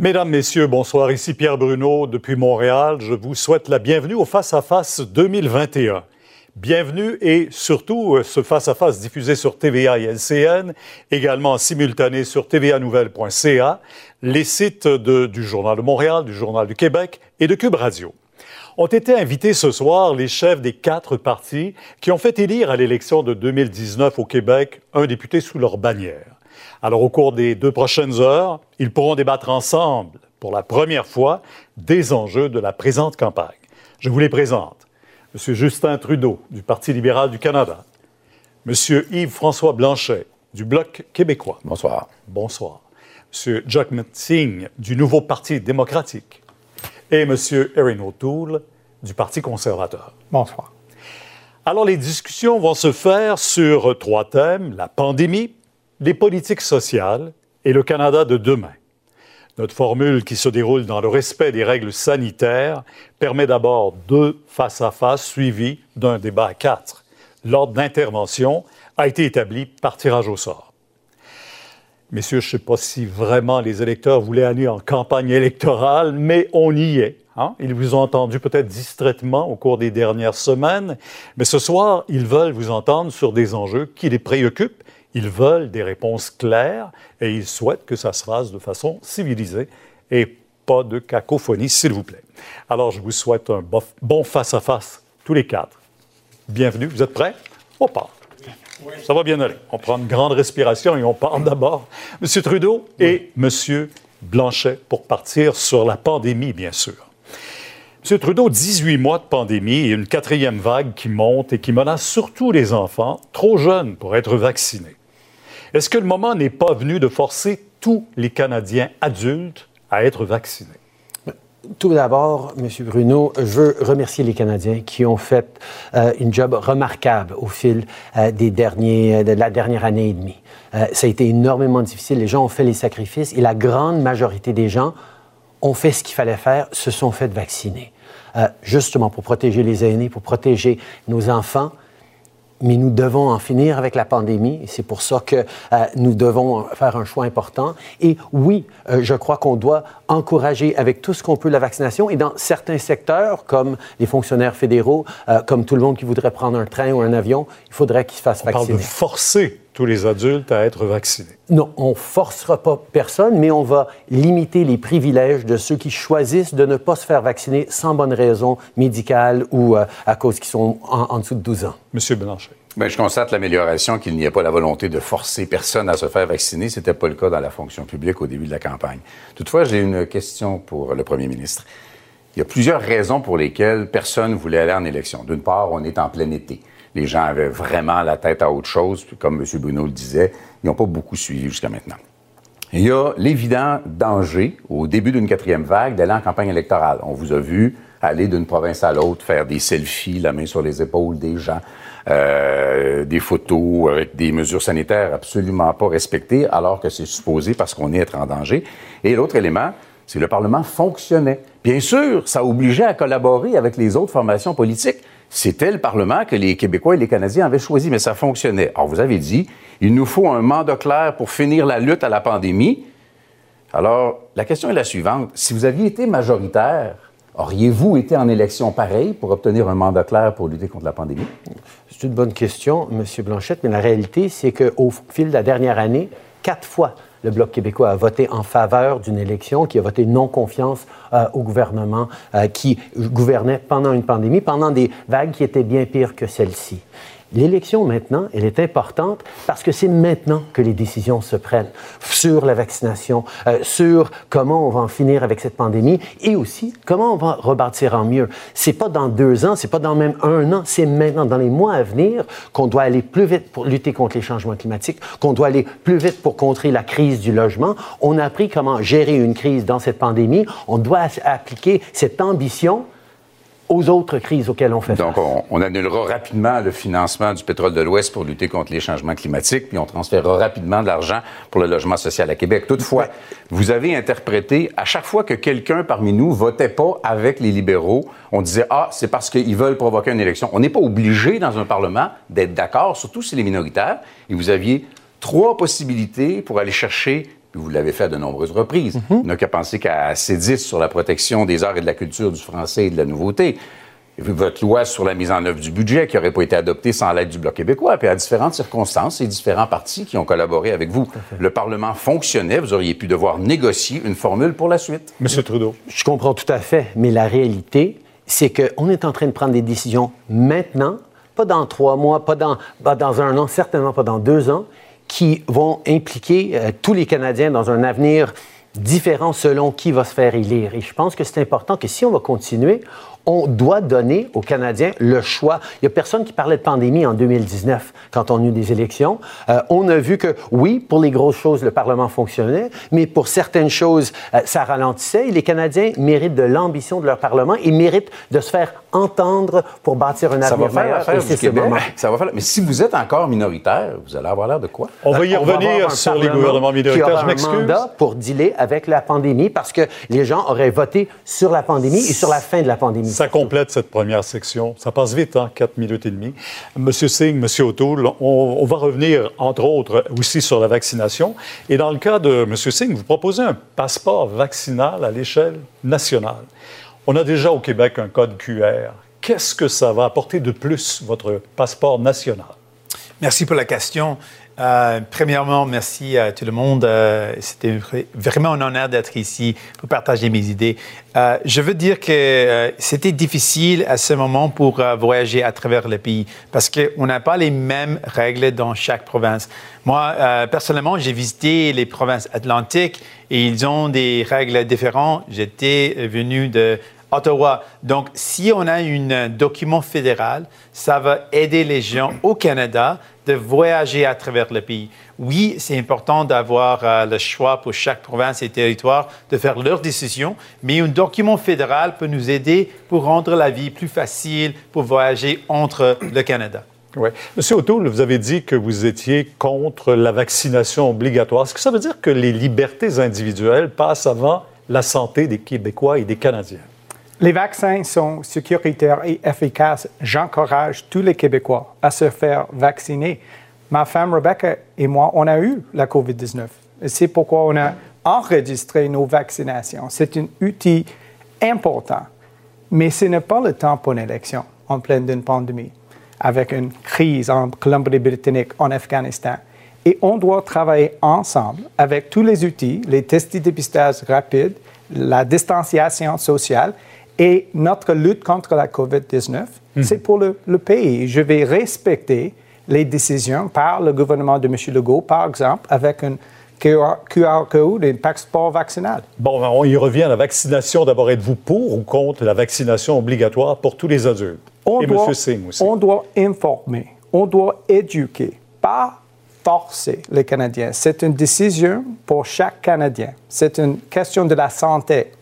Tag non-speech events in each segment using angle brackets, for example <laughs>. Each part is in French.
Mesdames, Messieurs, bonsoir. Ici Pierre Bruno depuis Montréal. Je vous souhaite la bienvenue au Face à Face 2021. Bienvenue et surtout euh, ce face-à-face diffusé sur TVA et LCN, également simultané sur tvanouvelle.ca, les sites du Journal de Montréal, du Journal du Québec et de Cube Radio. Ont été invités ce soir les chefs des quatre partis qui ont fait élire à l'élection de 2019 au Québec un député sous leur bannière. Alors, au cours des deux prochaines heures, ils pourront débattre ensemble, pour la première fois, des enjeux de la présente campagne. Je vous les présente. M. Justin Trudeau, du Parti libéral du Canada. M. Yves-François Blanchet, du Bloc québécois. Bonsoir. Bonsoir. M. Jack Singh, du Nouveau Parti démocratique. Et M. Erin O'Toole, du Parti conservateur. Bonsoir. Alors, les discussions vont se faire sur trois thèmes la pandémie, les politiques sociales et le Canada de demain. Notre formule qui se déroule dans le respect des règles sanitaires permet d'abord deux face-à-face suivis d'un débat à quatre. L'ordre d'intervention a été établi par tirage au sort. Messieurs, je ne sais pas si vraiment les électeurs voulaient aller en campagne électorale, mais on y est. Hein? Ils vous ont entendu peut-être distraitement au cours des dernières semaines, mais ce soir, ils veulent vous entendre sur des enjeux qui les préoccupent ils veulent des réponses claires et ils souhaitent que ça se fasse de façon civilisée et pas de cacophonie, s'il vous plaît. Alors, je vous souhaite un bon face-à-face, tous les quatre. Bienvenue. Vous êtes prêts? On part. Ça va bien aller. On prend une grande respiration et on part d'abord. M. Trudeau et M. Blanchet pour partir sur la pandémie, bien sûr. M. Trudeau, 18 mois de pandémie et une quatrième vague qui monte et qui menace surtout les enfants trop jeunes pour être vaccinés. Est-ce que le moment n'est pas venu de forcer tous les Canadiens adultes à être vaccinés? Tout d'abord, M. Bruno, je veux remercier les Canadiens qui ont fait euh, une job remarquable au fil euh, des derniers, de la dernière année et demie. Euh, ça a été énormément difficile. Les gens ont fait les sacrifices et la grande majorité des gens ont fait ce qu'il fallait faire, se sont fait vacciner. justement pour protéger les aînés, pour protéger nos enfants mais nous devons en finir avec la pandémie. C'est pour ça que euh, nous devons faire un choix important. Et oui, euh, je crois qu'on doit encourager avec tout ce qu'on peut la vaccination. Et dans certains secteurs, comme les fonctionnaires fédéraux, euh, comme tout le monde qui voudrait prendre un train ou un avion, il faudrait qu'ils se fassent on vacciner. Parle de forcer tous les adultes à être vaccinés. Non, on forcera pas personne, mais on va limiter les privilèges de ceux qui choisissent de ne pas se faire vacciner sans bonne raison médicale ou à cause qu'ils sont en, en, dessous de 12 ans. Monsieur Blanchet. Bien, je constate l'amélioration qu'il n'y ait pas la volonté de forcer personne à se faire vacciner. Ce n'était pas le cas dans la fonction publique au début de la campagne. Toutefois, j'ai une question pour le premier ministre. Il y a plusieurs raisons pour lesquelles personne ne voulait aller en élection. D'une part, on est en plein été. Les gens avaient vraiment la tête à autre chose. Puis comme M. Bruno le disait, ils n'ont pas beaucoup suivi jusqu'à maintenant. Il y a l'évident danger, au début d'une quatrième vague, d'aller en campagne électorale. On vous a vu aller d'une province à l'autre, faire des selfies, la main sur les épaules des gens, euh, des photos avec des mesures sanitaires absolument pas respectées, alors que c'est supposé parce qu'on est en danger. Et l'autre élément, c'est le Parlement fonctionnait. Bien sûr, ça obligeait à collaborer avec les autres formations politiques. C'était le Parlement que les Québécois et les Canadiens avaient choisi, mais ça fonctionnait. Alors, vous avez dit, il nous faut un mandat clair pour finir la lutte à la pandémie. Alors, la question est la suivante. Si vous aviez été majoritaire, Auriez-vous été en élection pareille pour obtenir un mandat clair pour lutter contre la pandémie? C'est une bonne question, M. Blanchette, mais la réalité, c'est qu'au fil de la dernière année, quatre fois, le Bloc québécois a voté en faveur d'une élection, qui a voté non-confiance euh, au gouvernement euh, qui gouvernait pendant une pandémie, pendant des vagues qui étaient bien pires que celle-ci. L'élection maintenant, elle est importante parce que c'est maintenant que les décisions se prennent sur la vaccination, euh, sur comment on va en finir avec cette pandémie et aussi comment on va rebâtir en mieux. C'est pas dans deux ans, c'est pas dans même un an, c'est maintenant, dans les mois à venir, qu'on doit aller plus vite pour lutter contre les changements climatiques, qu'on doit aller plus vite pour contrer la crise du logement. On a appris comment gérer une crise dans cette pandémie. On doit appliquer cette ambition aux autres crises auxquelles on fait face. Donc, on, annulera rapidement le financement du pétrole de l'Ouest pour lutter contre les changements climatiques, puis on transférera rapidement de l'argent pour le logement social à Québec. Toutefois, vous avez interprété, à chaque fois que quelqu'un parmi nous votait pas avec les libéraux, on disait, ah, c'est parce qu'ils veulent provoquer une élection. On n'est pas obligé dans un Parlement d'être d'accord, surtout si les minoritaires, et vous aviez trois possibilités pour aller chercher vous l'avez fait à de nombreuses reprises. Mhm. On n'a qu'à penser qu'à C10 sur la protection des arts et de la culture du français et de la nouveauté. Votre loi sur la mise en œuvre du budget qui n'aurait pas été adoptée sans l'aide du Bloc québécois, puis à différentes circonstances et différents partis qui ont collaboré avec vous. Le Parlement fonctionnait, vous auriez pu devoir négocier une formule pour la suite. Monsieur Trudeau. Je comprends tout à fait, mais la réalité, c'est qu'on est en train de prendre des décisions maintenant, pas dans trois mois, pas dans, pas dans un an, certainement pas dans deux ans, qui vont impliquer euh, tous les Canadiens dans un avenir différent selon qui va se faire élire. Et je pense que c'est important que si on va continuer, on doit donner aux Canadiens le choix. Il n'y a personne qui parlait de pandémie en 2019 quand on a eu des élections. Euh, on a vu que, oui, pour les grosses choses, le Parlement fonctionnait, mais pour certaines choses, euh, ça ralentissait. Et les Canadiens méritent de l'ambition de leur Parlement et méritent de se faire entendre pour bâtir un Ça va avenir faire meilleur. ce Québec. moment. Ça va faire. Mais si vous êtes encore minoritaire, vous allez avoir l'air de quoi? On va y On va avoir revenir sur les gouvernements minoritaires. Je un m'excuse. mandat pour dealer avec la pandémie parce que les gens auraient voté sur la pandémie et sur la fin de la pandémie. Ça complète cette première section. Ça passe vite, hein, 4 minutes et demie. Monsieur Singh, Monsieur O'Toole, on, on va revenir, entre autres, aussi sur la vaccination. Et dans le cas de Monsieur Singh, vous proposez un passeport vaccinal à l'échelle nationale. On a déjà au Québec un code QR. Qu'est-ce que ça va apporter de plus, votre passeport national? Merci pour la question. Euh, premièrement, merci à tout le monde. Euh, C'était vra- vraiment un honneur d'être ici pour partager mes idées. Euh, je veux dire que euh, c'était difficile à ce moment pour euh, voyager à travers le pays parce qu'on n'a pas les mêmes règles dans chaque province. Moi, euh, personnellement, j'ai visité les provinces atlantiques et ils ont des règles différentes. J'étais venu de Ottawa. Donc, si on a un document fédéral, ça va aider les gens au Canada de voyager à travers le pays. Oui, c'est important d'avoir euh, le choix pour chaque province et territoire de faire leurs décisions, mais un document fédéral peut nous aider pour rendre la vie plus facile pour voyager entre le Canada. Oui. Monsieur O'Toole, vous avez dit que vous étiez contre la vaccination obligatoire. Est-ce que ça veut dire que les libertés individuelles passent avant la santé des Québécois et des Canadiens? Les vaccins sont sécuritaires et efficaces. J'encourage tous les Québécois à se faire vacciner. Ma femme Rebecca et moi, on a eu la COVID-19. Et C'est pourquoi on a enregistré nos vaccinations. C'est un outil important. Mais ce n'est pas le temps pour une élection en pleine d'une pandémie, avec une crise en Colombie-Britannique, en Afghanistan. Et on doit travailler ensemble avec tous les outils, les tests de dépistage rapides, la distanciation sociale et notre lutte contre la COVID-19. C'est pour le, le pays. Je vais respecter les décisions par le gouvernement de M. Legault, par exemple, avec un QR, QR code et un passeport vaccinal. Bon, on y revient à la vaccination. D'abord, êtes-vous pour ou contre la vaccination obligatoire pour tous les adultes? On et doit, M. Singh aussi. on doit informer, on doit éduquer, pas forcer les Canadiens. C'est une décision pour chaque Canadien. C'est une question de la santé.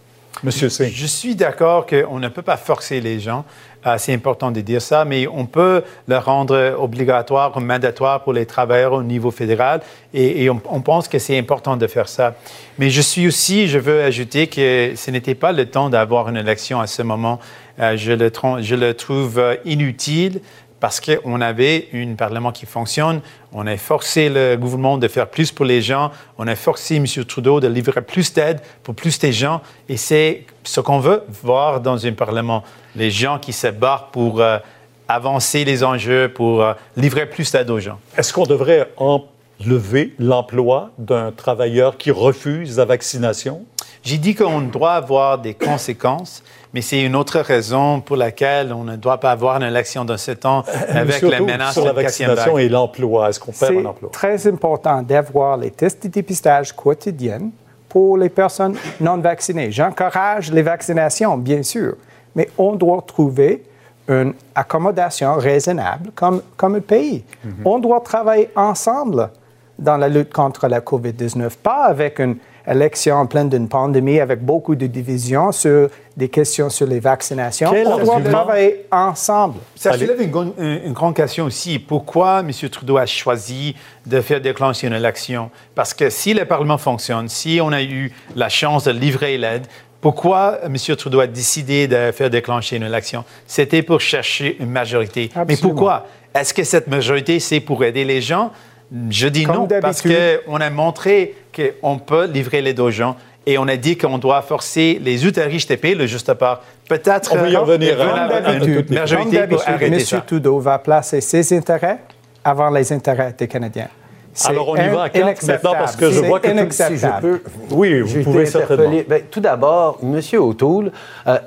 M. Singh. Je suis d'accord qu'on ne peut pas forcer les gens. Euh, c'est important de dire ça, mais on peut le rendre obligatoire ou mandatoire pour les travailleurs au niveau fédéral et, et on, on pense que c'est important de faire ça. Mais je suis aussi, je veux ajouter que ce n'était pas le temps d'avoir une élection à ce moment. Euh, je, le, tron- je le trouve inutile parce qu'on avait un Parlement qui fonctionne, on a forcé le gouvernement de faire plus pour les gens, on a forcé M. Trudeau de livrer plus d'aide pour plus de gens, et c'est ce qu'on veut voir dans un Parlement. Les gens qui se battent pour euh, avancer les enjeux, pour euh, livrer plus d'aide aux gens. Est-ce qu'on devrait enlever l'emploi d'un travailleur qui refuse la vaccination? J'ai dit qu'on doit avoir des conséquences, mais c'est une autre raison pour laquelle on ne doit pas avoir une élection dans ce temps avec la menace sur de la vaccination et l'emploi, est-ce qu'on perd C'est un emploi? très important d'avoir les tests de dépistage quotidiens pour les personnes non vaccinées. J'encourage les vaccinations, bien sûr, mais on doit trouver une accommodation raisonnable comme, comme un pays. On doit travailler ensemble dans la lutte contre la COVID-19, pas avec une élection en pleine d'une pandémie avec beaucoup de divisions sur des questions sur les vaccinations. Quel on doit travailler ensemble. Ça soulève une, grande- une- une grande question aussi. Pourquoi M. Trudeau a choisi de faire déclencher une élection? Parce que si le Parlement fonctionne, si on a eu la chance de livrer l'aide, pourquoi M. Trudeau a décidé de faire déclencher une élection? C'était pour chercher une majorité. Mais pourquoi? Est-ce que cette majorité, c'est pour aider les gens? Je dis Comme non parce qu'on a montré qu'on peut livrer l'aide aux gens et on a dit qu'on doit forcer les payer le juste part. Peut-être On va y euh, revenir, majorité pour arrêter M. ça. Trudeau va placer ses intérêts avant les intérêts des Canadiens. Alors, on y va à quatre maintenant parce que je vois que tout-. Si je peux, Oui, vous pouvez certainement. Ben, tout d'abord, M. O'Toole euh,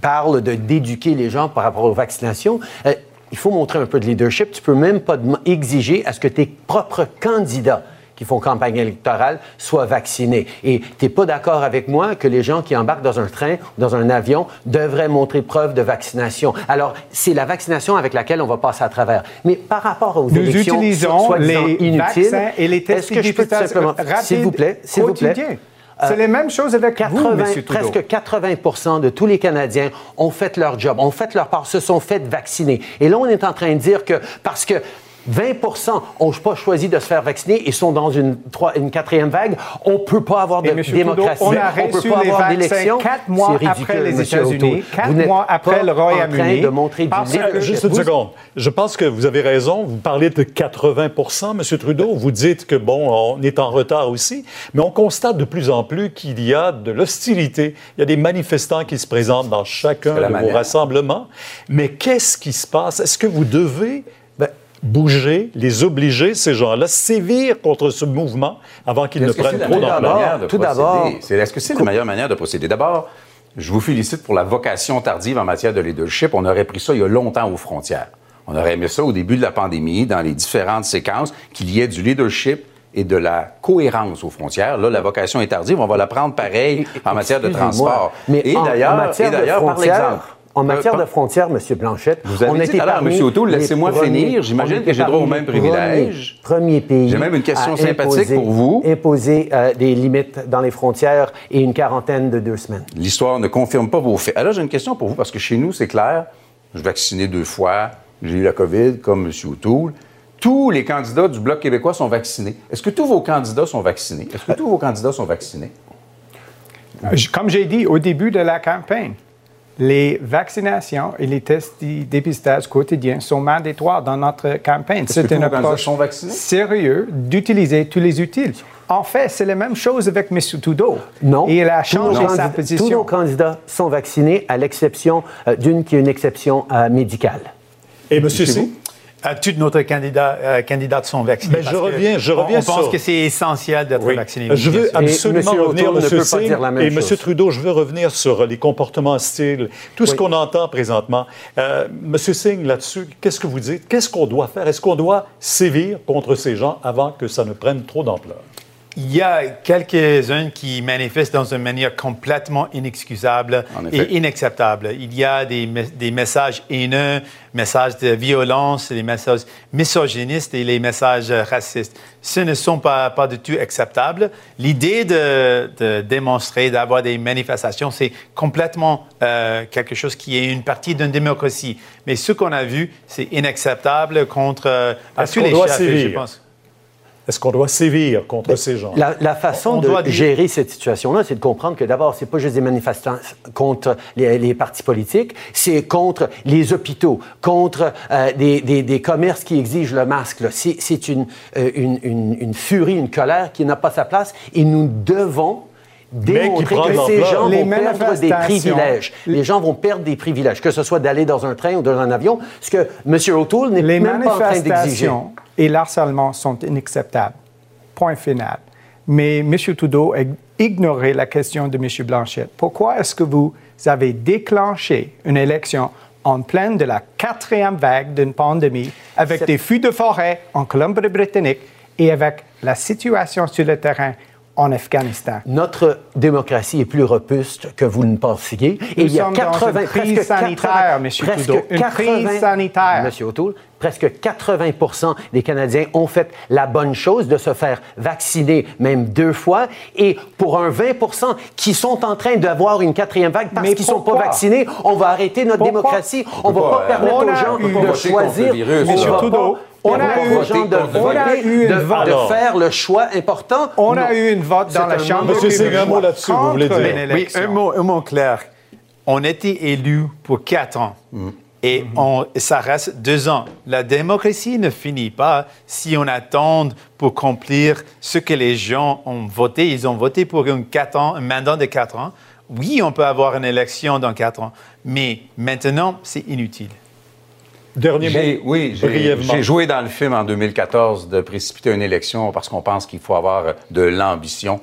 parle de d'éduquer les gens par rapport aux vaccinations. Euh, il faut montrer un peu de leadership. Tu peux même pas exiger à ce que tes propres candidats qui font campagne électorale soient vaccinés. Et tu n'es pas d'accord avec moi que les gens qui embarquent dans un train, dans un avion, devraient montrer preuve de vaccination. Alors, c'est la vaccination avec laquelle on va passer à travers. Mais par rapport aux Nous élections utilisons soi-disant les inutiles, vaccins et les tests est-ce que je peux tout simplement, s'il vous plaît, s'il vous plaît, quotidiens. C'est les mêmes choses avec vous, 80, M. Trudeau. presque 80% de tous les Canadiens ont fait leur job, ont fait leur part, se sont fait vacciner. Et là, on est en train de dire que parce que 20% n'ont pas choisi de se faire vacciner et sont dans une, trois- une quatrième vague, on ne peut pas avoir de. Trudeau, démocratie, on a peut reçu pas les avoir vaccins d'élection. quatre mois après les. États-Unis, quatre Vous mois après le Royaume-Uni, de montrer du que-. Juste une Vous- seconde. Je pense que vous avez raison. Vous parlez de 80% M. Trudeau. Vous dites que, bon, on est en retard aussi. Mais on constate de plus en plus qu'il y a de l'hostilité. Il y a des manifestants qui se présentent dans chacun de vos rassemblements. Mais qu'est-ce qui se passe? Est-ce que vous devez bouger, les obliger, ces gens-là, sévir contre ce mouvement avant qu'ils ne prennent la trop d'ampleur? manière de Tout procéder? d'abord- C'est- Est-ce que c'est la meilleure manière de procéder? D'abord, je vous félicite pour la vocation tardive en matière de leadership. On aurait pris ça il y a longtemps aux frontières. On aurait aimé ça au début de la pandémie, dans les différentes séquences, qu'il y ait du leadership et de la cohérence aux frontières. Là, la vocation est tardive. On va la prendre pareil en matière de transport. Mais et d'ailleurs, par l'exemple. En matière Euh, de frontières, M. Blanchette, Vous avez on dit était tout à l'heure, parmi M. O'Toole, laissez-moi finir. J'imagine que j'ai droit au parmi même les privilège. premiers- Premier pays. J'ai même une question à sympathique imposer- pour vous. Imposer euh, des limites dans les frontières et une quarantaine de deux semaines. L'histoire ne confirme pas vos faits. Alors, j'ai une question pour vous, parce que chez nous, c'est clair, je suis vacciné deux fois, j'ai eu la COVID, comme M. O'Toole. Tous les candidats du Bloc québécois sont vaccinés. Est-ce que tous vos candidats sont vaccinés? Est-ce que tous vos candidats sont vaccinés? Je- Comme j'ai dit au début de la campagne, les vaccinations et les tests de dépistage quotidiens sont mandatoires dans notre campagne. C'est une approche sérieuse d'utiliser tous les utiles. En fait, c'est la même chose avec M. Trudeau. Non. Et il a Tous changé sa candidats- Tous nos position. candidats sont vaccinés, à l'exception euh, d'une qui est une exception euh, médicale. Et M. C? Toutes nos candidats, euh, candidates sont vaccinés. Ben, je parce que reviens- je on- reviens On, pense sur- que c'est essentiel d'être Oui. vacciné. Je veux absolument revenir, M. peut pas Singh dire la même et M. Trudeau, je veux revenir sur les comportements hostiles, tout ce qu'on entend présentement. Euh, M. Singh, là-dessus, qu'est-ce que vous dites? Qu'est-ce qu'on doit faire? Est-ce qu'on doit sévir contre ces gens avant que ça ne prenne trop d'ampleur? Il y a quelques-uns qui manifestent dans une manière complètement inexcusable et inacceptable. Il y a des, me- des messages haineux, messages de violence, des messages misogynistes et les messages racistes. Ce ne sont pas, pas du tout acceptables. L'idée de, de démontrer, d'avoir des manifestations, c'est complètement euh, quelque chose qui est une partie d'une démocratie. Mais ce qu'on a vu, c'est inacceptable contre euh, à tous les chefs, je pense. Est-ce qu'on doit sévir contre ces gens? La, la façon On de doit dire- gérer cette situation-là, c'est de comprendre que d'abord, c'est pas juste des manifestants contre les, les partis politiques, c'est contre les hôpitaux, contre euh, des, des- des commerces qui exigent le masque. c'est une, euh, une, une- une furie, une colère qui n'a pas sa place et nous devons démontrer que ces gens Les vont perdre des privilèges. Les gens vont perdre des privilèges, que ce soit d'aller dans un train ou dans un avion, ce que M. O'Toole n'est même pas en train d'exiger. et l'harcèlement sont inacceptables. Point final. Mais M. Trudeau a ignoré la question de M. Blanchette. Pourquoi est-ce que vous avez déclenché une élection en pleine de la quatrième vague d'une pandémie avec des feux de forêt en Colombie-Britannique et avec la situation sur le terrain en Afghanistan? Notre démocratie est plus robuste que vous ne pensiez. Et Nous il y a sommes dans 80, une crise presque sanitaire, 80, M. presque Trudeau. Une crise sanitaire. M. O'Toole, presque 80 des Canadiens ont fait la bonne chose de se faire vacciner même deux fois. Et pour un 20 qui sont en train d'avoir une quatrième vague parce Mais qu'ils ne sont pas vaccinés, on va arrêter notre Pourquoi? démocratie. On ne va pas, pas permettre aux gens de choisir. virus, on on a eu- de, on a eu une de- vote. de faire le choix important. On Non. a eu une vote C'est dans la Chambre Monsieur Singh, un mot là-dessus, vous voulez dire. Oui, un mot, un mot clair. On était élus pour quatre ans. Mm. Et on, ça reste deux ans. La démocratie ne finit pas si on attend pour accomplir ce que les gens ont voté. Ils ont voté pour un, quatre ans, un mandat de quatre ans. Oui, on peut avoir une élection dans quatre ans, mais maintenant, c'est inutile. Dernier J'ai- mot, oui, j'ai joué dans le film en 2014 de précipiter une élection parce qu'on pense qu'il faut avoir de l'ambition.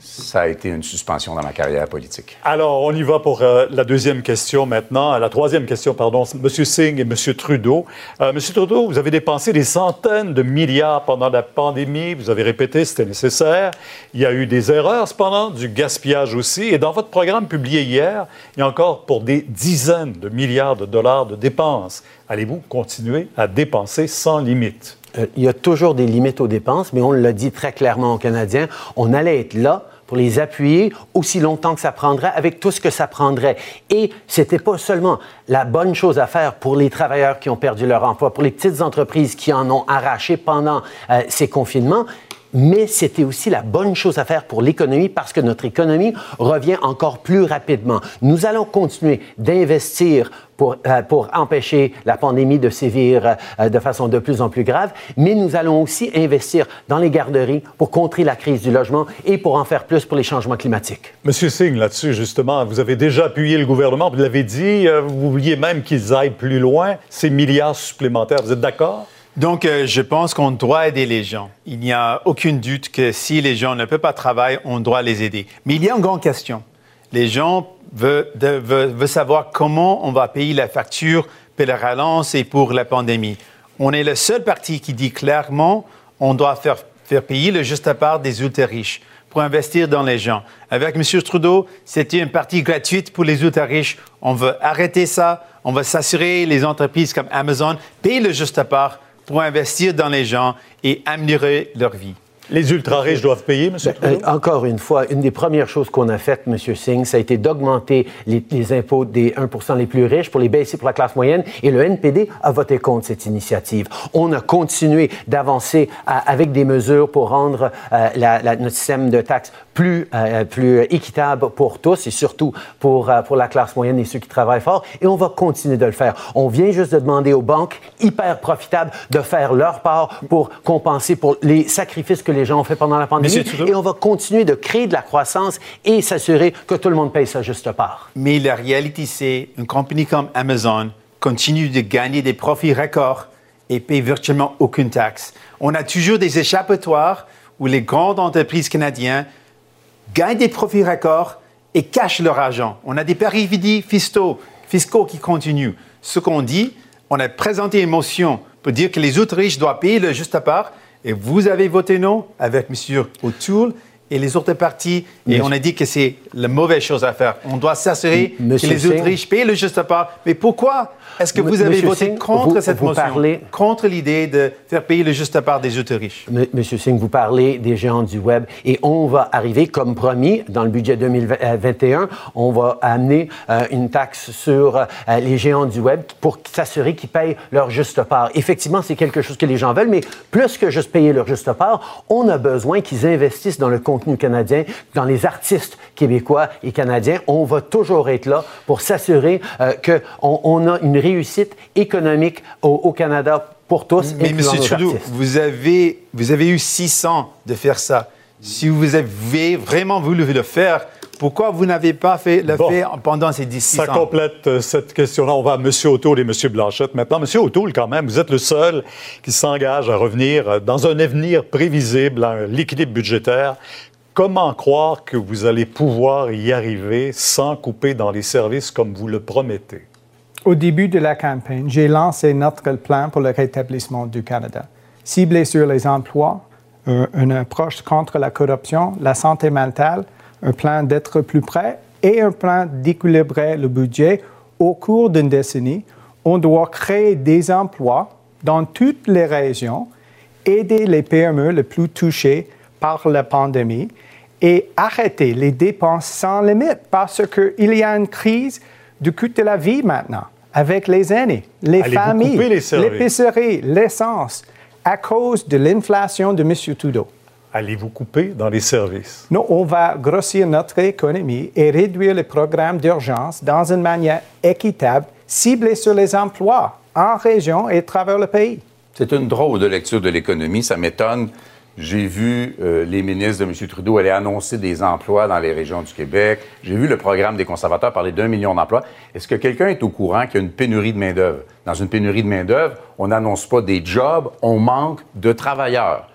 Ça a été une suspension dans ma carrière politique. Alors, on y va pour euh, la deuxième question maintenant. La troisième question, pardon, M. Singh et M. Trudeau. Euh, M. Trudeau, vous avez dépensé des centaines de milliards pendant la pandémie. Vous avez répété c'était nécessaire. Il y a eu des erreurs, cependant, du gaspillage aussi. Et dans votre programme publié hier, il y a encore pour des dizaines de milliards de dollars de dépenses. Allez-vous continuer à dépenser sans limite? Euh, il y a toujours des limites aux dépenses, mais on l'a dit très clairement aux Canadiens, on allait être là pour les appuyer aussi longtemps que ça prendrait, avec tout ce que ça prendrait. Et c'était pas seulement la bonne chose à faire pour les travailleurs qui ont perdu leur emploi, pour les petites entreprises qui en ont arraché pendant euh, ces confinements, mais c'était aussi la bonne chose à faire pour l'économie parce que notre économie revient encore plus rapidement. Nous allons continuer d'investir pour, euh, pour empêcher la pandémie de sévir euh, de façon de plus en plus grave, mais nous allons aussi investir dans les garderies pour contrer la crise du logement et pour en faire plus pour les changements climatiques. Monsieur Singh, là-dessus, justement, vous avez déjà appuyé le gouvernement, vous l'avez dit, euh, vous vouliez même qu'ils aillent plus loin, ces milliards supplémentaires. Vous êtes d'accord? Donc, euh, je pense qu'on doit aider les gens. Il n'y a aucune doute que si les gens ne peuvent pas travailler, on doit les aider. Mais il y a une grande question. Les gens veulent, savoir comment on va payer la facture pour la relance et pour la pandémie. On est le seul parti qui dit clairement on doit faire, payer le juste à part des ultra-riches pour investir dans les gens. Avec M. Trudeau, c'était une partie gratuite pour les ultra-riches. On veut arrêter ça. On va s'assurer les entreprises comme Amazon payent le juste à part pour investir dans les gens et améliorer leur vie. Les ultra-riches doivent payer, Monsieur Euh, Trudeau? encore une fois, une des premières choses qu'on a faites, M. Singh, ça a été d'augmenter les, les impôts des 1 les plus riches pour les baisser pour la classe moyenne. Et le NPD a voté contre cette initiative. On a continué d'avancer à- avec des mesures pour rendre euh, la- la- notre système de taxes plus, euh, plus équitable pour tous et surtout pour, euh, pour la classe moyenne et ceux qui travaillent fort. Et on va continuer de le faire. On vient juste de demander aux banques hyper profitables de faire leur part pour compenser pour les sacrifices que les gens ont fait pendant la pandémie. Et on va continuer de créer de la croissance et s'assurer que tout le monde paye sa juste part. Mais la réalité, c'est une compagnie comme Amazon continue de gagner des profits records et paye virtuellement aucune taxe. On a toujours des échappatoires où les grandes entreprises canadiennes gagnent des profits records et cachent leur argent. On a des paradis fiscaux, fiscaux qui continuent. Ce qu'on dit, on a présenté une motion pour dire que les autres riches doivent payer le juste à part, et vous avez voté non avec M. O'Toole et les autres partis, et on a dit que c'est la mauvaise chose à faire. On doit s'assurer que les autres riches payent le juste part. Mais pourquoi est-ce que vous avez Monsieur voté Singh, contre vous- cette vous motion, parlez- contre l'idée de faire payer le juste part des autres riches? M- Monsieur Singh, vous parlez des géants du Web et on va arriver, comme promis, dans le budget 2021, on va amener euh, une taxe sur euh, les géants du Web pour s'assurer qu'ils payent leur juste part. Effectivement, c'est quelque chose que les gens veulent, mais plus que juste payer leur juste part, on a besoin qu'ils investissent dans le contenu canadien, dans les artistes québécois et canadiens. On va toujours être là pour s'assurer euh, qu'on on a une réussite économique au, au Canada pour tous. Mais M. Trudeau, artistes. vous avez, vous avez eu six ans de faire ça. Si vous avez vraiment voulu le faire, pourquoi vous n'avez pas fait le Bon. faire pendant ces 16 Ça ans? complète euh, cette question-là. On va à M. O'Toole et M. Blanchette maintenant. M. O'Toole, quand même, vous êtes le seul qui s'engage à revenir euh, dans un avenir prévisible à l'équilibre budgétaire. Comment croire que vous allez pouvoir y arriver sans couper dans les services comme vous le promettez? Au début de la campagne, j'ai lancé notre plan pour le rétablissement du Canada, ciblé sur les emplois, un- une approche contre la corruption, la santé mentale, un plan d'être plus près et un plan d'équilibrer le budget au cours d'une décennie. On doit créer des emplois dans toutes les régions, aider les PME les plus touchées par la pandémie et arrêter les dépenses sans limite parce qu'il y a une crise du coût de la vie maintenant avec les aînés, les familles, l'épicerie, l'essence à cause de l'inflation de M. Trudeau. Allez-vous couper dans les services? Nous, on va grossir notre économie et réduire les programmes d'urgence dans une manière équitable ciblé sur les emplois en région et à travers le pays. C'est une drôle de lecture de l'économie. Ça m'étonne. J'ai vu euh, les ministres de M. Trudeau aller annoncer des emplois dans les régions du Québec. J'ai vu le programme des conservateurs parler d'un million d'emplois. Est-ce que quelqu'un est au courant qu'il y a une pénurie de main-d'œuvre? Dans une pénurie de main-d'œuvre, on n'annonce pas des jobs, on manque de travailleurs.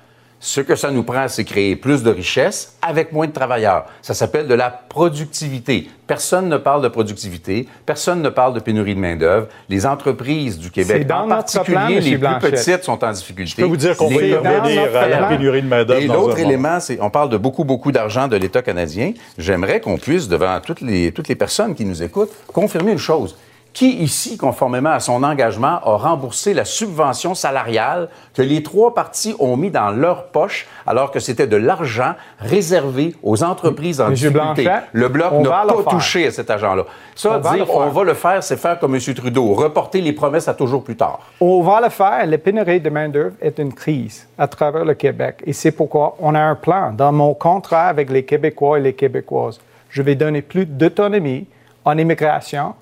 Ce que ça nous prend, c'est créer plus de richesses avec moins de travailleurs. Ça s'appelle de la productivité. Personne ne parle de productivité, personne ne parle de pénurie de main-d'œuvre. Les entreprises du Québec, en particulier les plus petites, sont en difficulté. Je peux vous dire qu'on va revenir à la pénurie de main-d'œuvre. Et l'autre élément, c'est on parle de beaucoup, beaucoup d'argent de l'État canadien. J'aimerais qu'on puisse, devant toutes les, toutes les personnes qui nous écoutent, confirmer une chose. Qui ici, conformément à son engagement, a remboursé la subvention salariale que les trois partis ont mis dans leur poche alors que c'était de l'argent réservé aux entreprises en difficulté? le Bloc n'a pas touché à cet argent-là. Ça, on dire on va le faire, c'est faire comme M. Trudeau, reporter les promesses à toujours plus tard. On va le faire. La pénurie de main-d'œuvre est une crise à travers le Québec. Et c'est pourquoi on a un plan. Dans mon contrat avec les Québécois et les Québécoises, je vais donner plus d'autonomie en immigration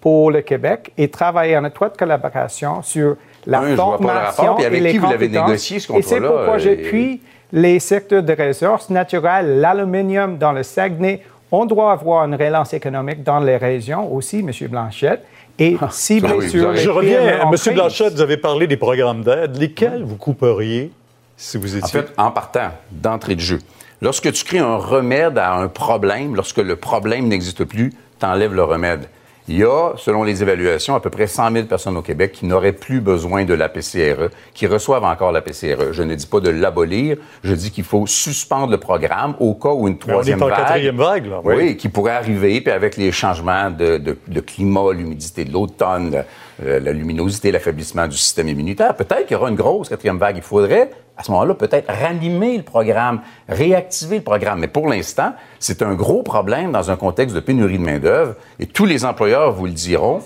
pour le Québec et travailler en étroite collaboration sur la formation et, avec les qui vous l'avez négocié ce contrat-là? Et c'est pourquoi j'appuie les secteurs de ressources naturelles, l'aluminium dans le Saguenay. On doit avoir une relance économique dans les régions aussi, M. Blanchette. Et ah, si bien sûr. Je reviens, M. Blanchette, vous avez parlé des programmes d'aide. Lesquels vous couperiez si vous étiez. En fait, en partant d'entrée de jeu, lorsque tu crées un remède à un problème, lorsque le problème n'existe plus, tu enlèves le remède. Il y a, selon les évaluations, à peu près 100 000 personnes au Québec qui n'auraient plus besoin de la PCRE, qui reçoivent encore la PCRE. Je ne dis pas de l'abolir, je dis qu'il faut suspendre le programme au cas où une troisième vague... quatrième vague, là. Oui. qui pourrait arriver, puis avec les changements de, de climat, l'humidité de l'automne, la luminosité, l'affaiblissement du système immunitaire, peut-être qu'il y aura une grosse quatrième vague. Il faudrait à ce moment-là, peut-être ranimer le programme, réactiver le programme. Mais pour l'instant, c'est un gros problème dans un contexte de pénurie de main-d'œuvre. Et tous les employeurs vous le diront.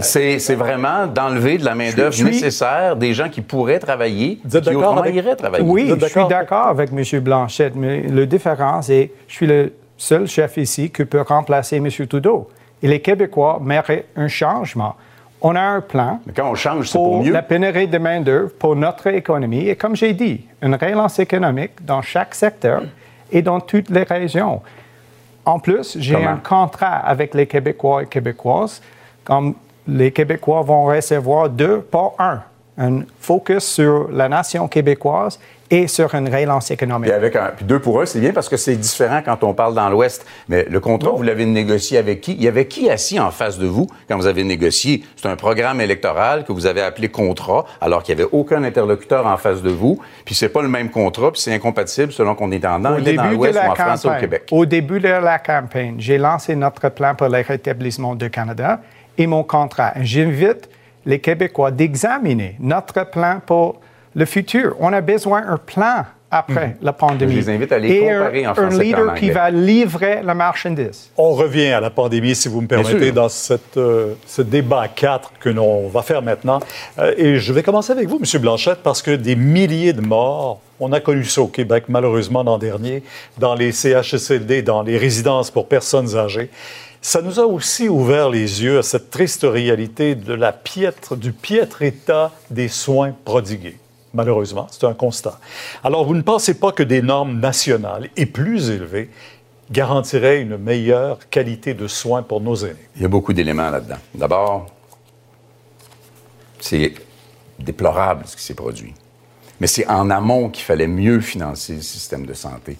C'est vraiment d'enlever de la main-d'œuvre nécessaire des gens qui pourraient travailler, qui autrement iraient travailler. Oui, je suis d'accord avec M. Blanchette, mais le différence est je suis le seul chef ici qui peut remplacer M. Trudeau. Et les Québécois méritent un changement on a un plan Mais quand on change, pour, pour la pénurie de main-d'œuvre, pour notre économie. Et comme j'ai dit, une relance économique dans chaque secteur et dans toutes les régions. En plus, j'ai un contrat avec les Québécois et Québécoises. Comme les Québécois vont recevoir deux, pas un. Un focus sur la nation québécoise et sur une relance économique. Et avec un, puis deux pour un, c'est bien parce que c'est différent quand on parle dans l'Ouest. Mais le contrat, vous l'avez négocié avec qui? Il y avait qui assis en face de vous quand vous avez négocié? C'est un programme électoral que vous avez appelé contrat, alors qu'il n'y avait aucun interlocuteur en face de vous. Puis c'est pas le même contrat, puis c'est incompatible selon qu'on est en anglais dans l'Ouest ou en France ou au Québec. Au début de la campagne, j'ai lancé notre plan pour le rétablissement du Canada et mon contrat. J'invite les Québécois d'examiner notre plan pour le futur. On a besoin d'un plan après mhm. la pandémie. Je les invite à les comparer en français un leader qui va livrer la marchandise. On revient à la pandémie, si vous me permettez, dans cette, euh, ce débat 4 que l'on va faire maintenant. Euh, et je vais commencer avec vous, M. Blanchette, parce que des milliers de morts, on a connu ça au Québec, malheureusement, l'an dernier, dans les CHSLD, dans les résidences pour personnes âgées. Ça nous a aussi ouvert les yeux à cette triste réalité de la piètre, du piètre état des soins prodigués malheureusement. C'est un constat. Alors, vous ne pensez pas que des normes nationales et plus élevées garantiraient une meilleure qualité de soins pour nos aînés? Il y a beaucoup d'éléments là-dedans. D'abord, c'est déplorable ce qui s'est produit. Mais c'est en amont qu'il fallait mieux financer le système de santé.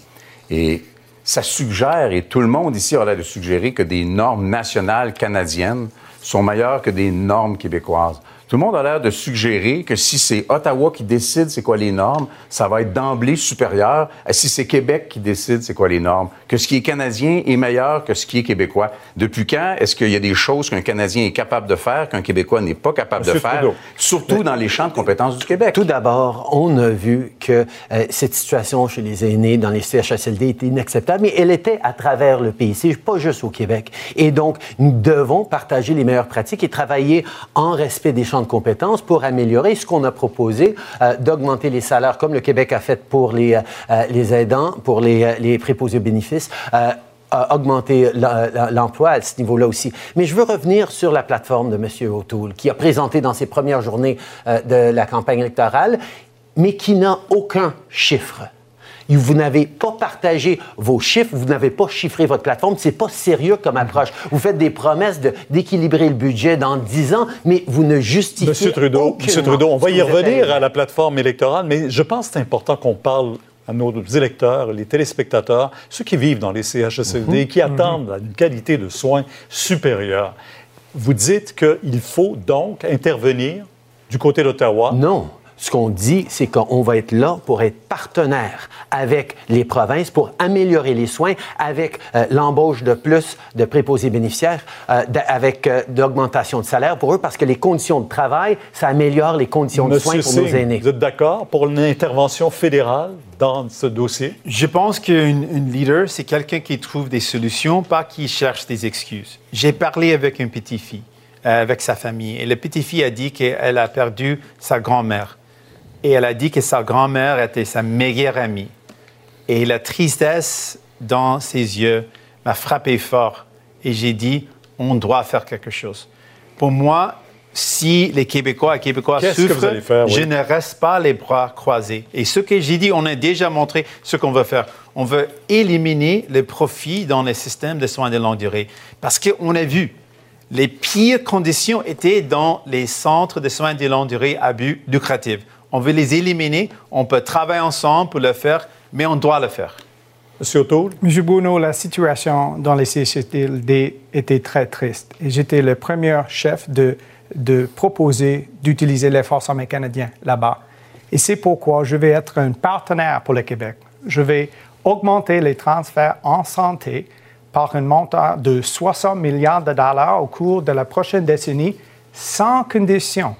Et ça suggère, et tout le monde ici a l'air de suggérer, que des normes nationales canadiennes sont meilleures que des normes québécoises. Tout le monde a l'air de suggérer que si c'est Ottawa qui décide c'est quoi les normes, ça va être d'emblée supérieur à si c'est Québec qui décide c'est quoi les normes, que ce qui est canadien est meilleur que ce qui est québécois. Depuis quand est-ce qu'il y a des choses qu'un Canadien est capable de faire qu'un Québécois n'est pas capable de faire, surtout dans les champs de compétences du Québec? Tout d'abord, on a vu que euh, cette situation chez les aînés dans les CHSLD était inacceptable, mais elle était à travers le pays, c'est pas juste au Québec. Et donc, nous devons partager les meilleures pratiques et travailler en respect des champs de compétences pour améliorer ce qu'on a proposé, euh, d'augmenter les salaires comme le Québec a fait pour les, euh, les aidants, pour les, les préposés bénéfices augmenter l'emploi à ce niveau-là aussi. Mais je veux revenir sur la plateforme de M. O'Toole, qui a présenté dans ses premières journées de la campagne électorale, mais qui n'a aucun chiffre vous n'avez pas partagé vos chiffres, vous n'avez pas chiffré votre plateforme. C'est pas sérieux comme approche. Vous faites des promesses d'équilibrer le budget dans 10 ans, mais vous ne justifiez Monsieur Trudeau, Monsieur Trudeau, on va y revenir à la plateforme électorale, mais je pense que c'est important qu'on parle à nos électeurs, les téléspectateurs, ceux qui vivent dans les CHSLD, mhm. qui attendent une qualité de soins supérieure. Vous dites qu'il faut donc intervenir du côté d'Ottawa. Non. Ce qu'on dit, c'est qu'on va être là pour être partenaire avec les provinces pour améliorer les soins avec euh, l'embauche de plus de préposés bénéficiaires, euh, avec euh, d'augmentation de salaire pour eux, parce que les conditions de travail, ça améliore les conditions de soins pour nos aînés. Vous êtes d'accord pour une intervention fédérale dans ce dossier? Je pense qu'une leader, c'est quelqu'un qui trouve des solutions, pas qui cherche des excuses. J'ai parlé avec une petite fille, avec sa famille, et la petite fille a dit qu'elle a perdu sa grand-mère et elle a dit que sa grand-mère était sa meilleure amie. Et la tristesse dans ses yeux m'a frappé fort. Et j'ai dit, on doit faire quelque chose. Pour moi, si les Québécois et Québécois souffrent, je ne reste pas les bras croisés. Et ce que j'ai dit, on a déjà montré ce qu'on veut faire. On veut éliminer les profits dans les systèmes de soins de longue durée. Parce qu'on a vu, les pires conditions étaient dans les centres de soins de longue durée à but lucratif on veut les éliminer, on peut travailler ensemble pour le faire, mais on doit le faire. Monsieur O'Toole? Monsieur Bruno, la situation dans les CHSLD était très triste. Et j'étais le premier chef de, de proposer d'utiliser les forces armées canadiennes là-bas. Et c'est pourquoi je vais être un partenaire pour le Québec. Je vais augmenter les transferts en santé par un montant de 60 milliards de dollars au cours de la prochaine décennie sans condition.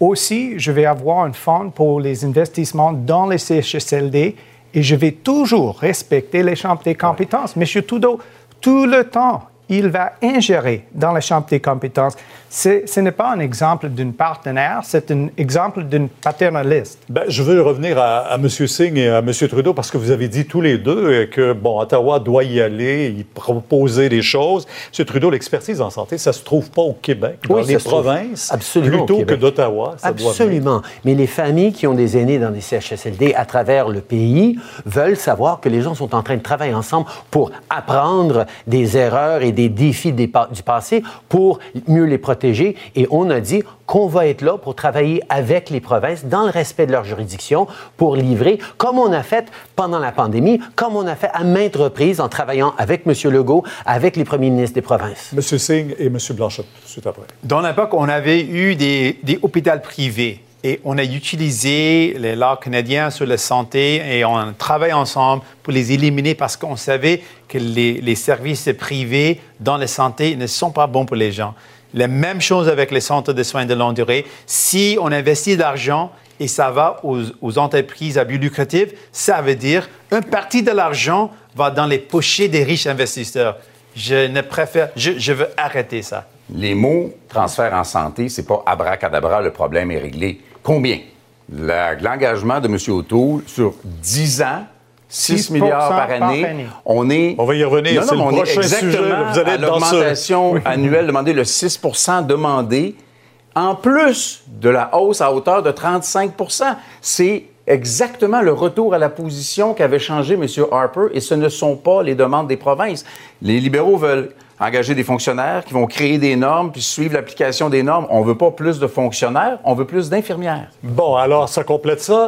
Aussi, je vais avoir un fonds pour les investissements dans les CHSLD et je vais toujours respecter les champs des compétences. Monsieur Trudeau, tout le temps, il va ingérer dans les champs des compétences ce n'est pas un exemple d'une partenaire, c'est un exemple d'une paternaliste. Ben, je veux revenir à, M. Singh et à M. Trudeau parce que vous avez dit tous les deux que, bon, Ottawa doit y aller, y proposer des choses. M. Trudeau, l'expertise en santé, ça ne se trouve pas au Québec, dans les provinces, Absolument plutôt que d'Ottawa. Absolument. Mais les familles qui ont des aînés dans des CHSLD à travers le pays veulent savoir que les gens sont en train de travailler ensemble pour apprendre des erreurs et des défis du passé pour mieux les protéger et on a dit qu'on va être là pour travailler avec les provinces dans le respect de leur juridiction pour livrer, comme on a fait pendant la pandémie, comme on a fait à maintes reprises en travaillant avec M. Legault, avec les premiers ministres des provinces. M. Singh et M. Blanchette, tout de suite après. Dans l'époque, on avait eu des, des hôpitaux privés et on a utilisé les lois canadiens sur la santé et on travaille ensemble pour les éliminer parce qu'on savait que les, les, services privés dans la santé ne sont pas bons pour les gens. La même chose avec les centres de soins de longue durée. Si on investit de l'argent et ça va aux, entreprises à but lucratif, ça veut dire une partie de l'argent va dans les pochets des riches investisseurs. Je ne préfère, je, veux arrêter ça. Les mots transfert en santé, c'est pas abracadabra, le problème est réglé. Combien? L'engagement de M. O'Toole sur 10 ans 6 milliards par année. On est. On va y revenir. c'est le prochain sujet. Vous allez à l'augmentation <laughs> annuelle demandée, le 6% demandé, en plus de la hausse à hauteur de 35% C'est exactement le retour à la position qu'avait changé M. Harper, et ce ne sont pas les demandes des provinces. Les libéraux veulent engager des fonctionnaires qui vont créer des normes puis suivre l'application des normes. On veut pas plus de fonctionnaires, on veut plus d'infirmières. Bon, alors ça complète ça.